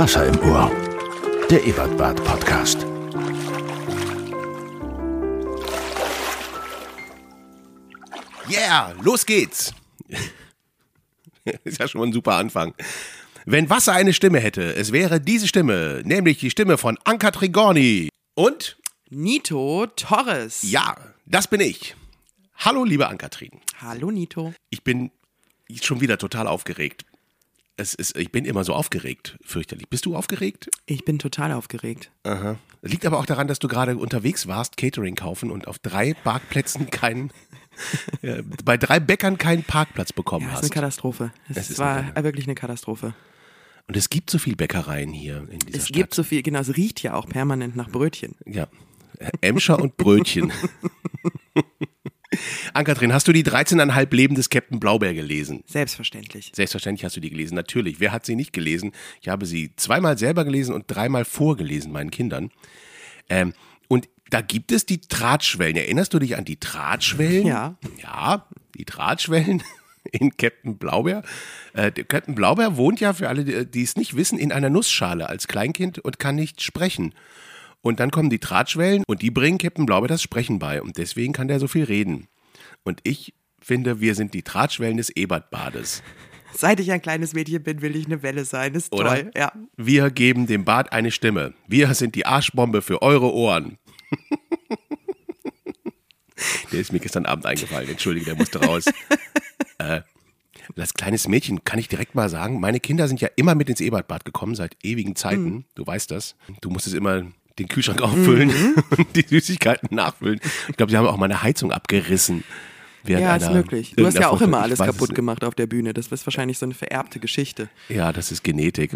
Wasser im Ohr. Der Ebertbad Podcast. Yeah, los geht's. Ist ja schon mal ein super Anfang. Wenn Wasser eine Stimme hätte, es wäre diese Stimme, nämlich die Stimme von Anka Trigorni. Und? Nito Torres. Ja, das bin ich. Hallo, liebe Ankatrin. Hallo, Nito. Ich bin schon wieder total aufgeregt. Es ist, ich bin immer so aufgeregt, fürchterlich. Bist du aufgeregt? Ich bin total aufgeregt. Aha. Liegt aber auch daran, dass du gerade unterwegs warst, Catering kaufen und auf drei Parkplätzen keinen, äh, bei drei Bäckern keinen Parkplatz bekommen Ja, das hast. ist eine Katastrophe. Es, Es ist war eine wirklich eine Katastrophe. und es gibt so viel Bäckereien hier in dieser Es Stadt. gibt so viel, genau, es riecht ja auch permanent nach Brötchen. Ja. Emscher und Brötchen. Ankatrin, hast du die 13,5 Leben des Captain Blaubeer gelesen? Selbstverständlich. Selbstverständlich hast du die gelesen, natürlich. Wer hat sie nicht gelesen? Ich habe sie zweimal selber gelesen und dreimal vorgelesen meinen Kindern. Ähm, und da gibt es die Drahtschwellen. Erinnerst du dich an die Drahtschwellen? Ja. Ja, die Drahtschwellen in Captain Blaubeer. Äh, der Captain Blaubeer wohnt ja, für alle, die es nicht wissen, in einer Nussschale als Kleinkind und kann nicht sprechen. Und dann kommen die Drahtschwellen und die bringen Captain Blaubeer das Sprechen bei. Und deswegen kann der so viel reden. Und ich finde, wir sind die Drahtschwellen des Ebertbades. Seit ich ein kleines Mädchen bin, will ich eine Welle sein. Ist Oder? toll. Ja. Wir geben dem Bad eine Stimme. Wir sind die Arschbombe für eure Ohren. der ist mir gestern Abend eingefallen. Entschuldige, der musste raus. äh, als kleines Mädchen kann ich direkt mal sagen, meine Kinder sind ja immer mit ins Ebertbad gekommen, seit ewigen Zeiten. Du weißt das. Du musstest immer den Kühlschrank auffüllen und die Süßigkeiten nachfüllen. Ich glaube, sie haben auch mal eine Heizung abgerissen. Ja, ist möglich. Du hast ja auch Foto- immer alles kaputt gemacht auf der Bühne. Das ist wahrscheinlich so eine vererbte Geschichte. Ja, das ist Genetik.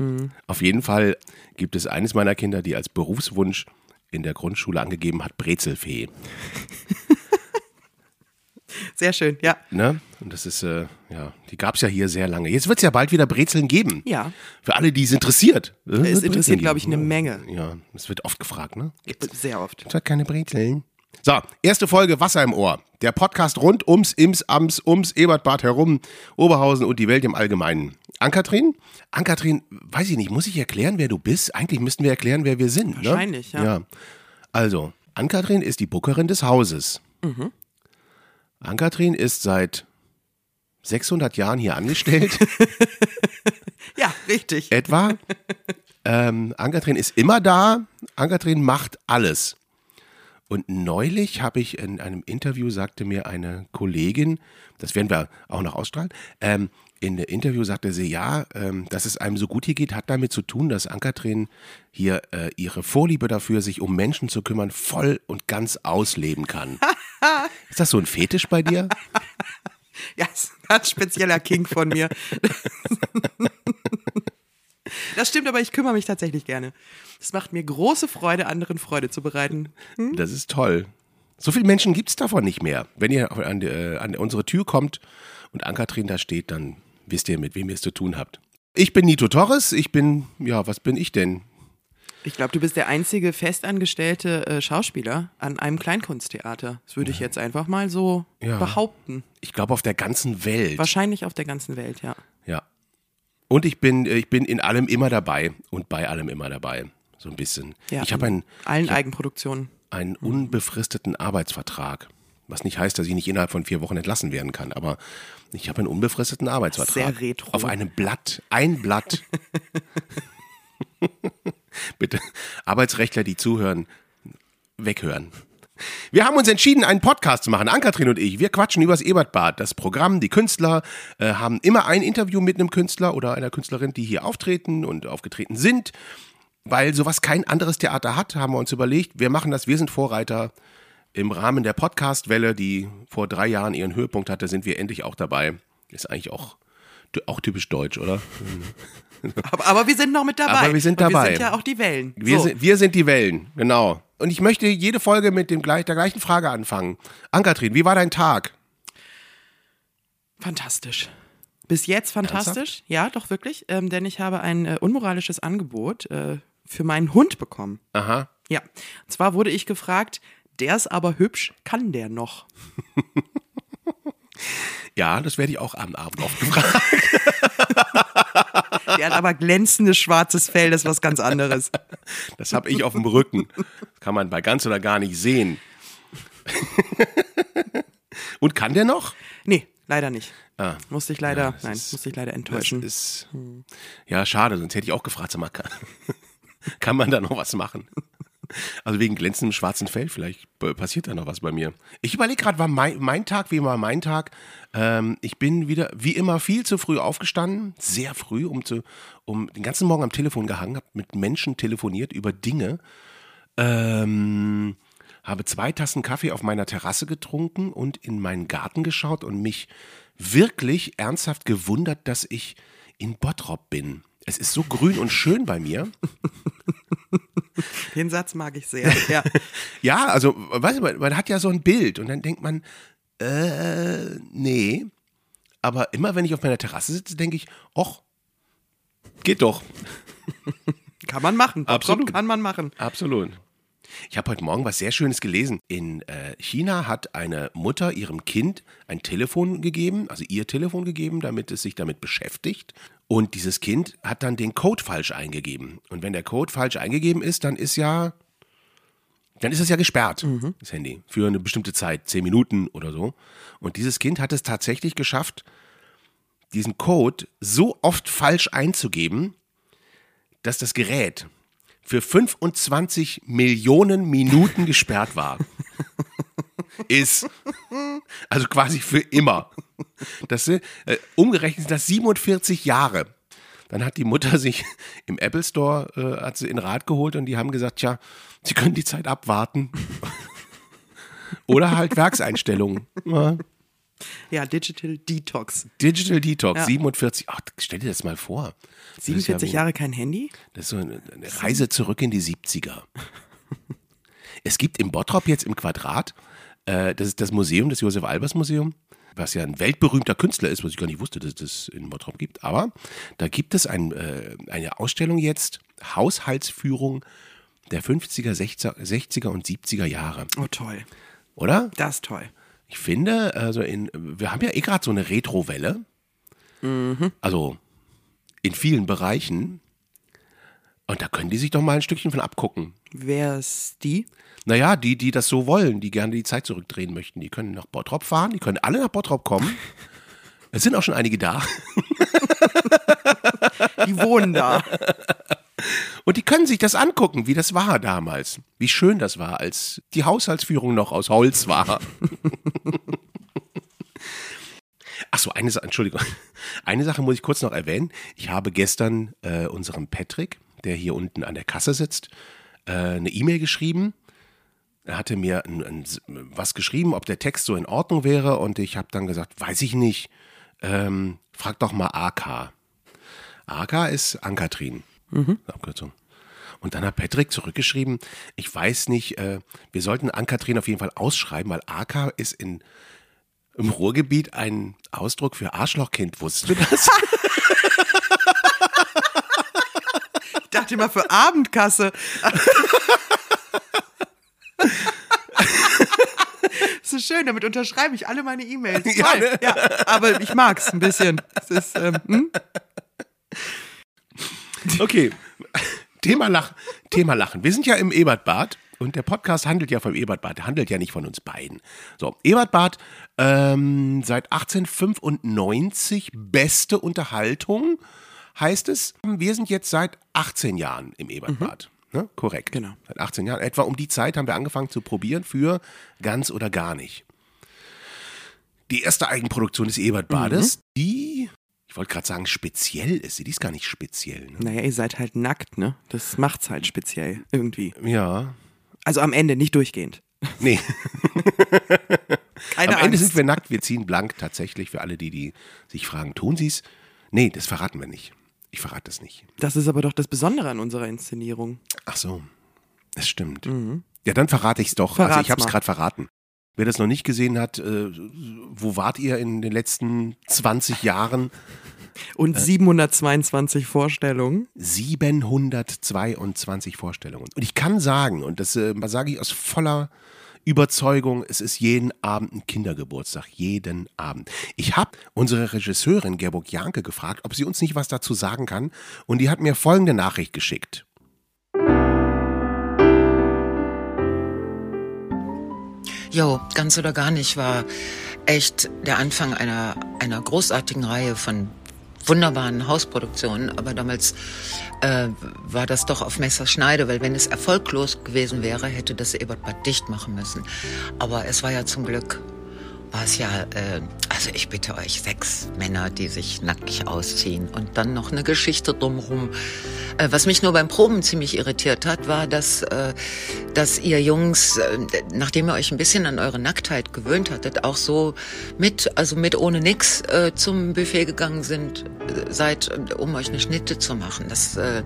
Auf jeden Fall gibt es eines meiner Kinder, die als Berufswunsch in der Grundschule angegeben hat, Brezelfee. Sehr schön, ja. Ne? Und das ist, äh, ja, die gab es ja hier sehr lange. Jetzt wird es ja bald wieder Brezeln geben. Ja. Für alle, die es interessiert. Es Brezeln interessiert, glaube ich, eine Menge. Ja, es wird oft gefragt, ne? Sehr oft. Gibt's halt keine Brezeln. So, erste Folge Wasser im Ohr. Der Podcast rund ums, ims, ams, ums Ebertbad herum, Oberhausen und die Welt im Allgemeinen. Ankatrin? Ankatrin, weiß ich nicht, muss ich erklären, wer du bist? Eigentlich müssten wir erklären, wer wir sind. Ne? Wahrscheinlich, ja. ja. Also, Ankatrin ist die Bookerin des Hauses. Mhm. Ankatrin ist seit 600 Jahren hier angestellt, Ja, richtig. etwa. ähm, Ankatrin ist immer da. Ankatrin macht alles. Und neulich habe ich in einem Interview, sagte mir eine Kollegin, das werden wir auch noch ausstrahlen, ähm, in dem Interview sagte sie, ja, ähm, dass es einem so gut hier geht, hat damit zu tun, dass Ankatrin hier äh, ihre Vorliebe dafür, sich um Menschen zu kümmern, voll und ganz ausleben kann. Ist das so ein Fetisch bei dir? Ja, ist ein ganz spezieller King von mir. Das stimmt, aber ich kümmere mich tatsächlich gerne. Es macht mir große Freude, anderen Freude zu bereiten. Das ist toll. So viele Menschen gibt es davon nicht mehr. Wenn ihr an, äh, an unsere Tür kommt und Ankatrin da steht, dann wisst ihr, mit wem ihr es zu tun habt. Ich bin Nito Torres. Ich bin, ja, was bin ich denn? Ich glaube, du bist der einzige festangestellte äh, Schauspieler an einem Kleinkunsttheater. Das würde ich jetzt einfach mal so Ja. behaupten. Ich glaube auf der ganzen Welt. Wahrscheinlich auf der ganzen Welt, ja. Ja. Und ich bin, äh, ich bin in allem immer dabei und bei allem immer dabei. So ein bisschen. ja ich habe einen, allen Eigenproduktionen. einen unbefristeten Arbeitsvertrag. Was nicht heißt, dass ich nicht innerhalb von vier Wochen entlassen werden kann. Aber ich habe einen unbefristeten Arbeitsvertrag. Sehr retro. Auf einem Blatt. Ein Blatt. Bitte, Arbeitsrechtler, die zuhören, weghören. Wir haben uns entschieden, einen Podcast zu machen, Ankatrin und ich. Wir quatschen übers Ebertbad. Das Programm, die Künstler äh, haben immer ein Interview mit einem Künstler oder einer Künstlerin, die hier auftreten und aufgetreten sind. Weil sowas kein anderes Theater hat, haben wir uns überlegt, wir machen das, wir sind Vorreiter. Im Rahmen der Podcast-Welle, die vor drei Jahren ihren Höhepunkt hatte, sind wir endlich auch dabei. Ist eigentlich auch, auch typisch deutsch, oder? Aber, aber wir sind noch mit dabei. Aber wir sind Und dabei. Wir sind ja auch die Wellen. Wir, so. sind, wir sind die Wellen, genau. Und ich möchte jede Folge mit dem, gleich- der gleichen Frage anfangen. Ankatrin, wie war dein Tag? Fantastisch. Bis jetzt fantastisch. Ja, doch wirklich. Ähm, denn ich habe ein äh, unmoralisches Angebot äh, für meinen Hund bekommen. Aha. Ja. Und zwar wurde ich gefragt, der ist aber hübsch, kann der noch? Ja, das werde ich auch am Abend oft gefragt. Die hat aber glänzendes schwarzes Fell, das ist was ganz anderes. Das habe ich auf dem Rücken. Das kann man bei ganz oder gar nicht sehen. Und kann der noch? Nee, leider nicht. Ah. Musste ich leider, Ja, nein, ist- musste ich leider enttäuschen. ist. Ja, schade, sonst hätte ich auch gefragt, sag mal, kann, kann man da noch was machen? Also wegen glänzendem schwarzen Fell, vielleicht passiert da noch was bei mir. Ich überlege gerade, war mein, mein Tag, wie war mein Tag? Ähm, ich bin wieder, wie immer, viel zu früh aufgestanden, sehr früh, um zu, um den ganzen Morgen am Telefon gehangen, habe mit Menschen telefoniert über Dinge. Ähm, habe zwei Tassen Kaffee auf meiner Terrasse getrunken und in meinen Garten geschaut und mich wirklich ernsthaft gewundert, dass ich in Bottrop bin. Es ist so grün und schön bei mir. Den Satz mag ich sehr. Ja. Ja, also, weißt du, man, man hat ja so ein Bild und dann denkt man, äh, nee. Aber immer wenn ich auf meiner Terrasse sitze, denke ich, och, geht doch. Kann man machen. Bottrop Absolut. Kann man machen. Absolut. Ich habe heute Morgen was sehr Schönes gelesen. In äh, China hat eine Mutter ihrem Kind ein Telefon gegeben, also ihr Telefon gegeben, damit es sich damit beschäftigt. Und dieses Kind hat dann den Code falsch eingegeben. Und wenn der Code falsch eingegeben ist, dann ist ja, dann ist es ja gesperrt, das Handy, für eine bestimmte Zeit, zehn Minuten oder so. Und dieses Kind hat es tatsächlich geschafft, diesen Code so oft falsch einzugeben, dass das Gerät für 25 Millionen Minuten gesperrt war. Ist. Also quasi für immer. Das äh, umgerechnet sind das 47 Jahre. Dann hat die Mutter sich im Apple Store äh, hat sie in Rat geholt und die haben gesagt, ja, sie können die Zeit abwarten. Oder halt Werkseinstellungen. Ja. Ja, Digital Detox. Digital Detox, Ja. 47. Ach, stell dir das mal vor. Das ist ja 47 wie- Jahre kein Handy? Das ist so eine eine Reise zurück in die 70er. Es gibt im Bottrop jetzt im Quadrat, äh, das ist das Museum, das Josef Albers Museum, was ja ein weltberühmter Künstler ist, was ich gar nicht wusste, dass es das in Bottrop gibt. Aber da gibt es ein, äh, eine Ausstellung jetzt, Haushaltsführung der 50er, 60er, 60er und 70er Jahre. Oh, toll. Oder? Das ist toll. Ich finde, also in, wir haben ja eh gerade so eine Retro-Welle. Also in vielen Bereichen. Und da können die sich doch mal ein Stückchen von abgucken. Wer ist die? Naja, die, die das so wollen, die gerne die Zeit zurückdrehen möchten, die können nach Bottrop fahren, die können alle nach Bottrop kommen. Es sind auch schon einige da. Die wohnen da. Und die können sich das angucken, wie das war damals. Wie schön das war, als die Haushaltsführung noch aus Holz war. Ach so, eine Sache, Entschuldigung. Eine Sache muss ich kurz noch erwähnen. Ich habe gestern äh, unserem Patrick, der hier unten an der Kasse sitzt, äh, eine E-Mail geschrieben. Er hatte mir ein, ein, was geschrieben, ob der Text so in Ordnung wäre. Und ich habe dann gesagt, weiß ich nicht. Ähm, frag doch mal AK. AK ist Ankatrin. Abkürzung. Und dann hat Patrick zurückgeschrieben, ich weiß nicht, äh, wir sollten Ankatrin auf jeden Fall ausschreiben, weil AK ist in, im Ruhrgebiet ein Ausdruck für Arschlochkind. Wusstest du das? Ich dachte immer für Abendkasse. Das ist schön, damit unterschreibe ich alle meine E-Mails. Ja, ne? Ja, aber ich mag's ein bisschen. Es ist, ähm, hm? Okay. Thema, Lach, Thema Lachen. Wir sind ja im Ebertbad und der Podcast handelt ja vom Ebertbad. Der handelt ja nicht von uns beiden. So, Ebertbad ähm, seit 1895 beste Unterhaltung heißt es. Wir sind jetzt seit 18 Jahren im Ebertbad. Ne? Korrekt. Genau. Seit 18 Jahren. Etwa um die Zeit haben wir angefangen zu probieren für ganz oder gar nicht. Die erste Eigenproduktion des Ebertbades, die, ich wollte gerade sagen, speziell ist. Die ist gar nicht speziell. Ne? Naja, ihr seid halt nackt, ne? Das macht's halt speziell. Irgendwie. Ja. Also am Ende, nicht durchgehend. Nee, Keine am Ende Angst. sind wir nackt, wir ziehen blank tatsächlich für alle, die, die sich fragen, tun sie es? Nee, das verraten wir nicht. Ich verrate das nicht. Das ist aber doch das Besondere an unserer Inszenierung. Ach so, das stimmt. Ja, dann verrate ich es doch. also Mhm. Verrat's ich habe es gerade verraten. Wer das noch nicht gesehen hat, äh, wo wart ihr in den letzten 20 Jahren? Und 722 Vorstellungen. 722 Vorstellungen. Und ich kann sagen, und das äh, sage ich aus voller Überzeugung, es ist jeden Abend ein Kindergeburtstag, jeden Abend. Ich habe unsere Regisseurin Gerburg Janke gefragt, ob sie uns nicht was dazu sagen kann und die hat mir folgende Nachricht geschickt. Jo, ganz oder gar nicht war echt der Anfang einer, einer großartigen Reihe von wunderbaren Hausproduktionen, aber damals äh, war das doch auf Messerschneide, weil wenn es erfolglos gewesen wäre, hätte das Ebertbad dicht machen müssen. Aber es war ja zum Glück war es ja, äh, also ich bitte euch, sechs Männer, die sich nackig ausziehen und dann noch eine Geschichte drumherum. Äh, was mich nur beim Proben ziemlich irritiert hat, war, dass, äh, dass ihr Jungs, äh, nachdem ihr euch ein bisschen an eure Nacktheit gewöhnt hattet, auch so mit, also mit ohne nix äh, zum Buffet gegangen sind, äh, seid, um euch eine Schnitte zu machen. Das äh,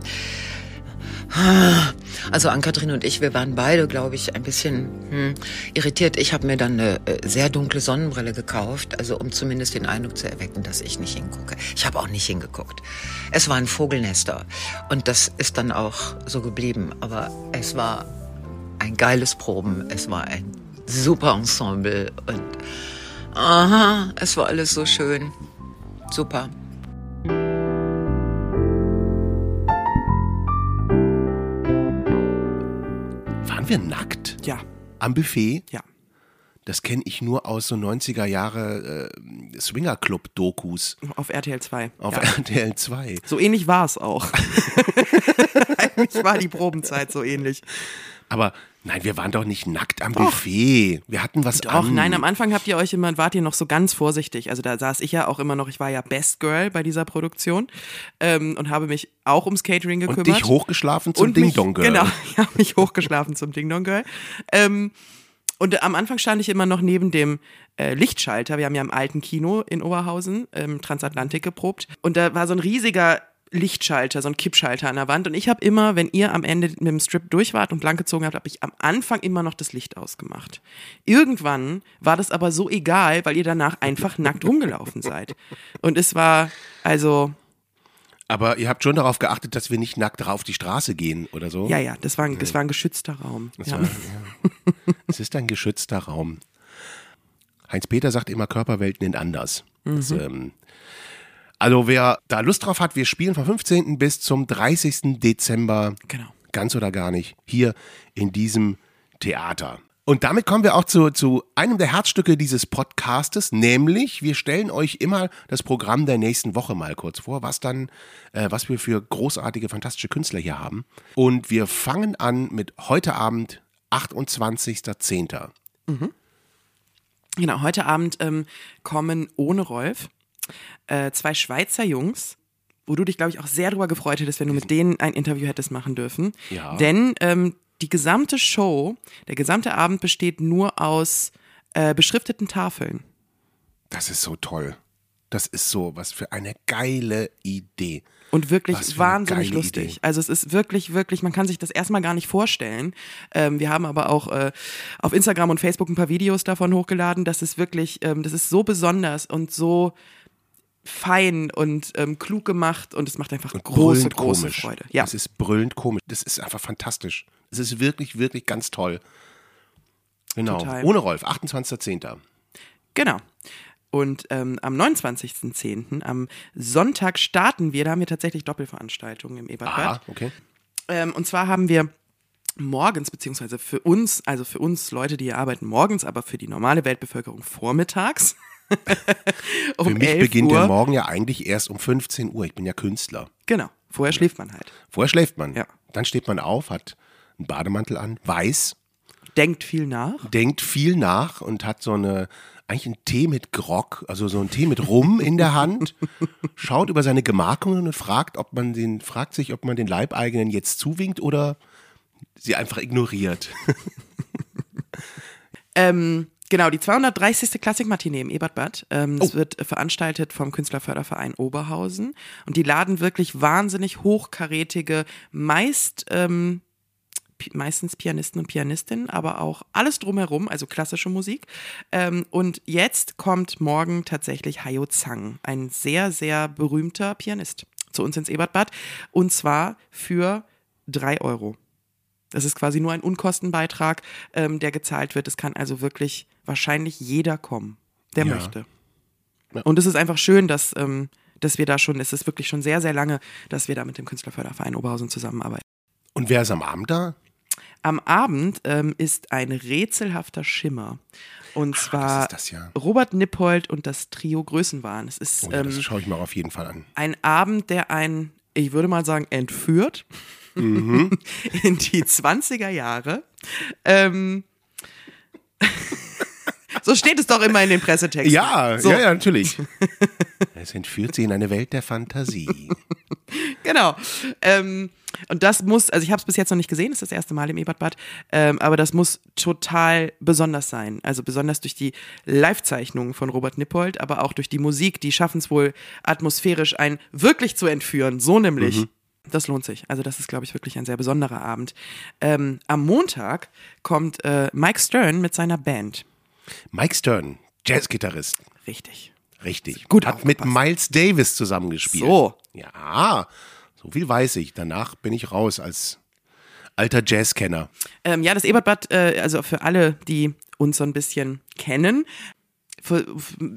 also Ann-Kathrin und ich, wir waren beide, glaube ich, ein bisschen hm, irritiert. Ich habe mir dann eine äh, sehr dunkle Sonnenbrille gekauft, also um zumindest den Eindruck zu erwecken, dass ich nicht hingucke. Ich habe auch nicht hingeguckt. Es war ein Vogelnester und das ist dann auch so geblieben. Aber es war ein geiles Proben, es war ein super Ensemble und aha, es war alles so schön. Super. Waren wir nackt Ja, am Buffet? ja. Das kenne ich nur aus so 90er Jahre äh, Swingerclub-Dokus Auf RTL 2. auf ja. RTL 2. So ähnlich war es auch. Eigentlich war die Probenzeit so ähnlich. Aber nein, wir waren doch nicht nackt am Buffet. Wir hatten was Doch, an. nein, am Anfang habt ihr euch immer, wart ihr noch so ganz vorsichtig. Also da saß ich ja auch immer noch, ich war ja Best Girl bei dieser Produktion ähm, und habe mich auch ums Catering gekümmert. Und dich hochgeschlafen zum Ding Dong Girl. Genau, ich habe mich hochgeschlafen zum Ding Dong Girl. Ähm, und am Anfang stand ich immer noch neben dem äh, Lichtschalter. Wir haben ja im alten Kino in Oberhausen, ähm, Transatlantik geprobt. Und da war so ein riesiger Lichtschalter, so ein Kippschalter an der Wand. Und ich habe immer, wenn ihr am Ende mit dem Strip durch wart und blank gezogen habt, habe ich am Anfang immer noch das Licht ausgemacht. Irgendwann war das aber so egal, weil ihr danach einfach nackt rumgelaufen seid. Und es war, also, Aber ihr habt schon darauf geachtet, dass wir nicht nackt auf die Straße gehen oder so. ja, ja, das war ein, das war ein geschützter Raum. Das Ja. ja. es ist ein geschützter Raum. Heinz-Peter sagt immer, Körperwelten sind anders. Das, Mhm. ähm, also wer da Lust drauf hat, wir spielen vom 15. bis zum 30. Dezember, Genau. ganz oder gar nicht, hier in diesem Theater. Und damit kommen wir auch zu, zu einem der Herzstücke dieses Podcastes, nämlich wir stellen euch immer das Programm der nächsten Woche mal kurz vor, was dann, äh, was wir für großartige, fantastische Künstler hier haben. Und wir fangen an mit heute Abend, 28.10. Genau, heute Abend ähm, kommen ohne Rolf äh, zwei Schweizer Jungs, wo du dich, glaube ich, auch sehr darüber gefreut hättest, wenn du mit denen ein Interview hättest machen dürfen. Ja. Denn ähm, die gesamte Show, der gesamte Abend besteht nur aus äh, beschrifteten Tafeln. Das ist so toll. Das ist so, was für eine geile Idee. Und wirklich wahnsinnig lustig. Idee. Also es ist wirklich, wirklich, man kann sich das erstmal gar nicht vorstellen. Ähm, wir haben aber auch äh, auf Instagram und Facebook ein paar Videos davon hochgeladen. Das ist wirklich, ähm, das ist so besonders und so fein und ähm, klug gemacht und es macht einfach Und große, große komisch. Freude. Ja, Das ist brüllend komisch. Das ist einfach fantastisch. Es ist wirklich, wirklich ganz toll. Genau. Total. Ohne Rolf, 28.10. genau. Und ähm, am 29.10., am Sonntag starten wir, da haben wir tatsächlich Doppelveranstaltungen im Ebertbad. Aha, okay. Ähm, und zwar haben wir morgens, beziehungsweise für uns, also für uns Leute, die hier arbeiten, morgens, aber für die normale Weltbevölkerung vormittags. um Für mich 11 beginnt Uhr. der Morgen ja eigentlich erst um 15 Uhr. Ich bin ja Künstler. Genau, vorher schläft man halt. Vorher schläft man. Ja. Dann steht man auf, hat einen Bademantel an, weiß, Denkt viel nach. denkt viel nach und hat so eine, eigentlich einen Tee mit Grog, also so einen Tee mit Rum in der Hand, schaut über seine Gemarkungen und fragt, ob man den, fragt sich, ob man den Leibeigenen jetzt zuwinkt oder sie einfach ignoriert. Ähm, genau, die 230. Klassikmatinee im Ebertbad. Ähm, Oh. Das wird äh, veranstaltet vom Künstlerförderverein Oberhausen. Und die laden wirklich wahnsinnig hochkarätige, meist ähm, meistens Pianisten und Pianistinnen, aber auch alles drumherum, also klassische Musik. Ähm, und jetzt kommt morgen tatsächlich Hayo Zhang, ein sehr, sehr berühmter Pianist, zu uns ins Ebertbad. Und zwar für drei Euro. Das ist quasi nur ein Unkostenbeitrag, ähm, der gezahlt wird. Es kann also wirklich wahrscheinlich jeder kommen, der Ja. möchte. Ja. Und es ist einfach schön, dass, ähm, dass wir da schon, es ist wirklich schon sehr, sehr lange, dass wir da mit dem Künstlerförderverein Oberhausen zusammenarbeiten. Und wer ist am Abend da? Am Abend ähm, ist ein rätselhafter Schimmer. Und zwar ist das ja. Robert Nippold und das Trio Größenwahn. Es ist Oh, ja, das ähm, schaue ich mir auf jeden Fall an. ein Abend, der einen, ich würde mal sagen, entführt Mhm. in die 20er Jahre. Ähm, so steht es doch immer in den Pressetexten. Ja, so, ja, ja, natürlich. Es entführt sie in eine Welt der Fantasie. Genau. Ähm, und das muss, also ich habe es bis jetzt noch nicht gesehen, ist das erste Mal im Ebertbad, ähm, aber das muss total besonders sein. Also besonders durch die Live-Zeichnungen von Robert Nippold, aber auch durch die Musik, die schaffen es wohl atmosphärisch einen wirklich zu entführen. So nämlich. Das lohnt sich. Also das ist, glaube ich, wirklich ein sehr besonderer Abend. Ähm, am Montag kommt äh, Mike Stern mit seiner Band. Mike Stern, Jazzgitarrist. Richtig. Richtig. Gut Hat mit aufgepasst. Miles Davis zusammengespielt. So. Ja, so viel weiß ich. Danach bin ich raus als alter Jazzkenner. Ähm, ja, das Ebertbad, äh, also für alle, die uns so ein bisschen kennen,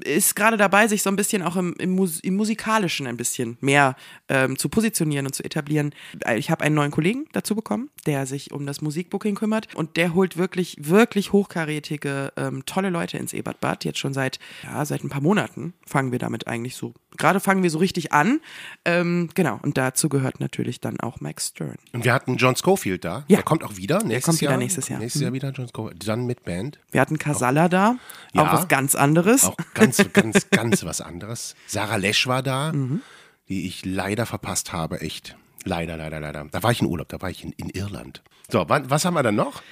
ist gerade dabei, sich so ein bisschen auch im, im, Mus im Musikalischen ein bisschen mehr ähm, zu positionieren und zu etablieren. Ich habe einen neuen Kollegen dazu bekommen, der sich um das Musikbooking kümmert und der holt wirklich, wirklich hochkarätige, ähm, tolle Leute ins Ebertbad. Jetzt schon seit, ja, seit ein paar Monaten fangen wir damit eigentlich so, gerade fangen wir so richtig an. Ähm, genau, und dazu gehört natürlich dann auch Mike Stern. Und wir hatten John Schofield da. Ja. Der kommt auch wieder nächstes kommt wieder Jahr. nächstes Jahr. Mhm. Nächstes Jahr wieder John Schofield. Dann mit Band. Wir hatten Casalla da, Ja. auch was ganz anderes. Auch ganz, ganz, ganz was anderes. Sarah Lesch war da, Mhm. die ich leider verpasst habe. Echt. Leider, leider, leider. Da war ich in Urlaub, da war ich in, in Irland. So, wann, was haben wir dann noch?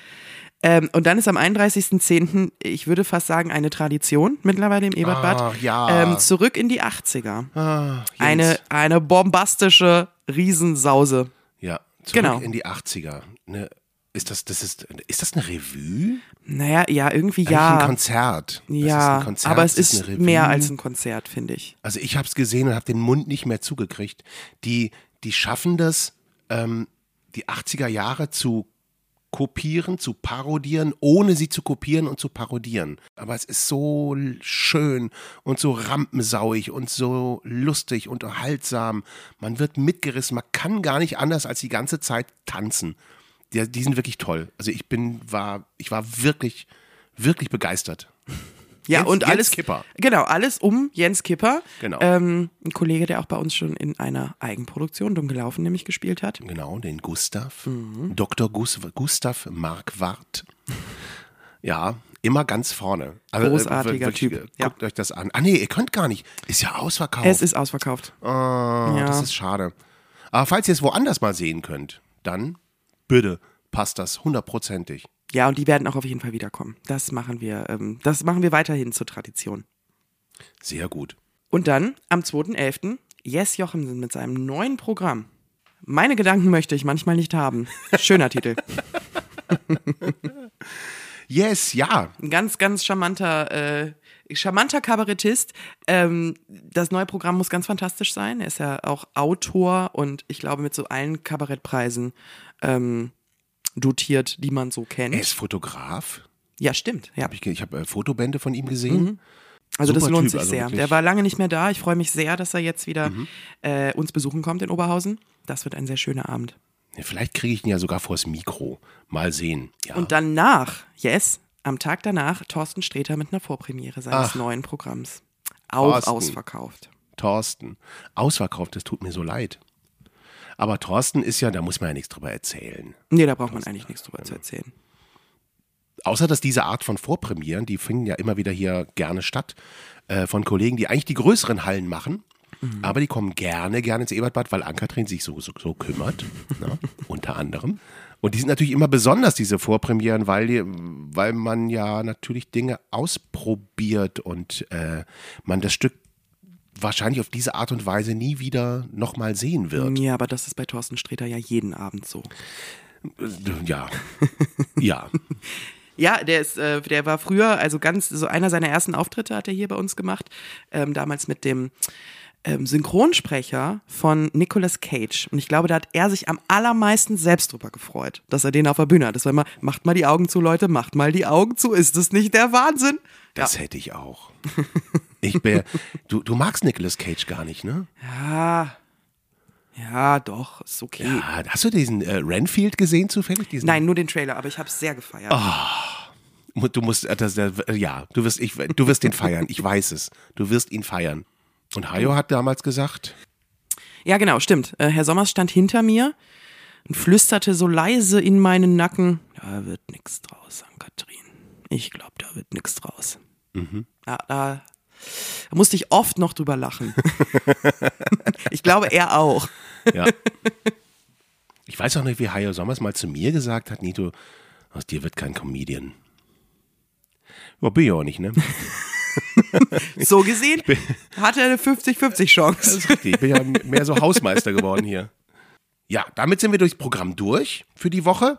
Ähm, und dann ist am 31.10., ich würde fast sagen, eine Tradition mittlerweile im Ebertbad. Ah, ja. ähm, zurück in die 80er. Ah, eine, eine bombastische Riesensause. Ja, zurück Genau. in die 80er. Ne, ist das, das ist, ist das eine Revue? Naja, ja, irgendwie Eigentlich ja. ein Konzert. Das ja, ist ein Konzert, aber es ist eine Revue. mehr als ein Konzert, finde ich. Also ich habe es gesehen und habe den Mund nicht mehr zugekriegt. Die, die schaffen das, ähm, die 80er Jahre zu kopieren, zu parodieren, ohne sie zu kopieren und zu parodieren. Aber es ist so schön und so rampensauig und so lustig und unterhaltsam. Man wird mitgerissen, man kann gar nicht anders als die ganze Zeit tanzen. Die, die sind wirklich toll. Also ich bin, war, ich war wirklich, wirklich begeistert. Ja, Jens- und Jens alles. Kipper. Genau, alles um Jens Kipper. Genau. Ähm, ein Kollege, der auch bei uns schon in einer Eigenproduktion, Dumm gelaufen, nämlich gespielt hat. Genau, den Gustav. Mhm. Dr. Gus, Gustav Marquardt. Ja, immer ganz vorne. Also, äh, Großartiger wirklich, Typ, äh, Guckt euch das an. Ah nee, ihr könnt gar nicht. Ist ja ausverkauft. Es ist ausverkauft. oh, Ja. Das ist schade. Aber falls ihr es woanders mal sehen könnt, dann bitte passt das hundertprozentig. Ja, und die werden auch auf jeden Fall wiederkommen. Das machen wir, ähm, das machen wir weiterhin zur Tradition. Sehr gut. Und dann am 2.11. Jes Jochemsen mit seinem neuen Programm. Meine Gedanken möchte ich manchmal nicht haben. Schöner Titel. Yes, ja. Ein ganz, ganz charmanter, äh, charmanter Kabarettist. Ähm, das neue Programm muss ganz fantastisch sein. Er ist ja auch Autor und ich glaube mit so allen Kabarettpreisen ähm, dotiert, die man so kennt. Er ist Fotograf. ja, stimmt. Ja. Hab ich ich habe äh, Fotobände von ihm gesehen. Also das Super lohnt Typ, sich also sehr. wirklich. Der war lange nicht mehr da. Ich freue mich sehr, dass er jetzt wieder äh, uns besuchen kommt in Oberhausen. Das wird ein sehr schöner Abend. Ja, vielleicht kriege ich ihn ja sogar vors Mikro. Mal sehen. Ja. Und danach, yes, am Tag danach, Thorsten Sträter mit einer Vorpremiere seines Ach. neuen Programms. Auch Thorsten. ausverkauft. Thorsten. Ausverkauft, das tut mir so leid. Aber Thorsten ist ja, da muss man ja nichts drüber erzählen. Nee, da braucht man eigentlich nichts drüber zu erzählen. Außer dass diese Art von Vorpremieren, die finden ja immer wieder hier gerne statt, äh, von Kollegen, die eigentlich die größeren Hallen machen. Aber die kommen gerne, gerne ins Ebertbad, weil Ankatrin sich so, so, so kümmert, ne? unter anderem. Und die sind natürlich immer besonders, diese Vorpremieren, weil, die, weil man ja natürlich Dinge ausprobiert und äh, man das Stück wahrscheinlich auf diese Art und Weise nie wieder nochmal sehen wird. Ja, aber das ist bei Thorsten Sträter ja jeden Abend so. Ja, ja. Ja, der ist, äh, der war früher, also ganz, so einer seiner ersten Auftritte hat er hier bei uns gemacht. Ähm, damals mit dem ähm, Synchronsprecher von Nicolas Cage. Und ich glaube, da hat er sich am allermeisten selbst drüber gefreut, dass er den auf der Bühne hat. Das war immer, macht mal die Augen zu, Leute, macht mal die Augen zu. Ist das nicht der Wahnsinn? Das hätte ich auch. Ich bin, du, du magst Nicolas Cage gar nicht, ne? Ja. Ja, doch, ist okay. Ja, hast du diesen äh, Renfield gesehen zufällig? Diesen Nein, nur den Trailer, aber ich habe es sehr gefeiert. Mu- Du musst, äh, das, äh, ja, du wirst, ich, du wirst den feiern. Ich weiß es. Du wirst ihn feiern. Und Hayo hat damals gesagt, Ja, genau, stimmt. Äh, Herr Sommers stand hinter mir und flüsterte so leise in meinen Nacken, da wird nix draus, Ann-Kathrin. Ich glaube, da wird nix draus. Ja, da, da musste ich oft noch drüber lachen. ich glaube, er auch. ja. Ich weiß auch nicht, wie Hayo Sommers mal zu mir gesagt hat, Nito, aus dir wird kein Comedian. Ja, bin ich auch nicht, ne? So gesehen hatte er eine 50-50 Chance. Das ist richtig. Ich bin ja mehr so Hausmeister geworden hier. Ja, damit sind wir durchs Programm durch für die Woche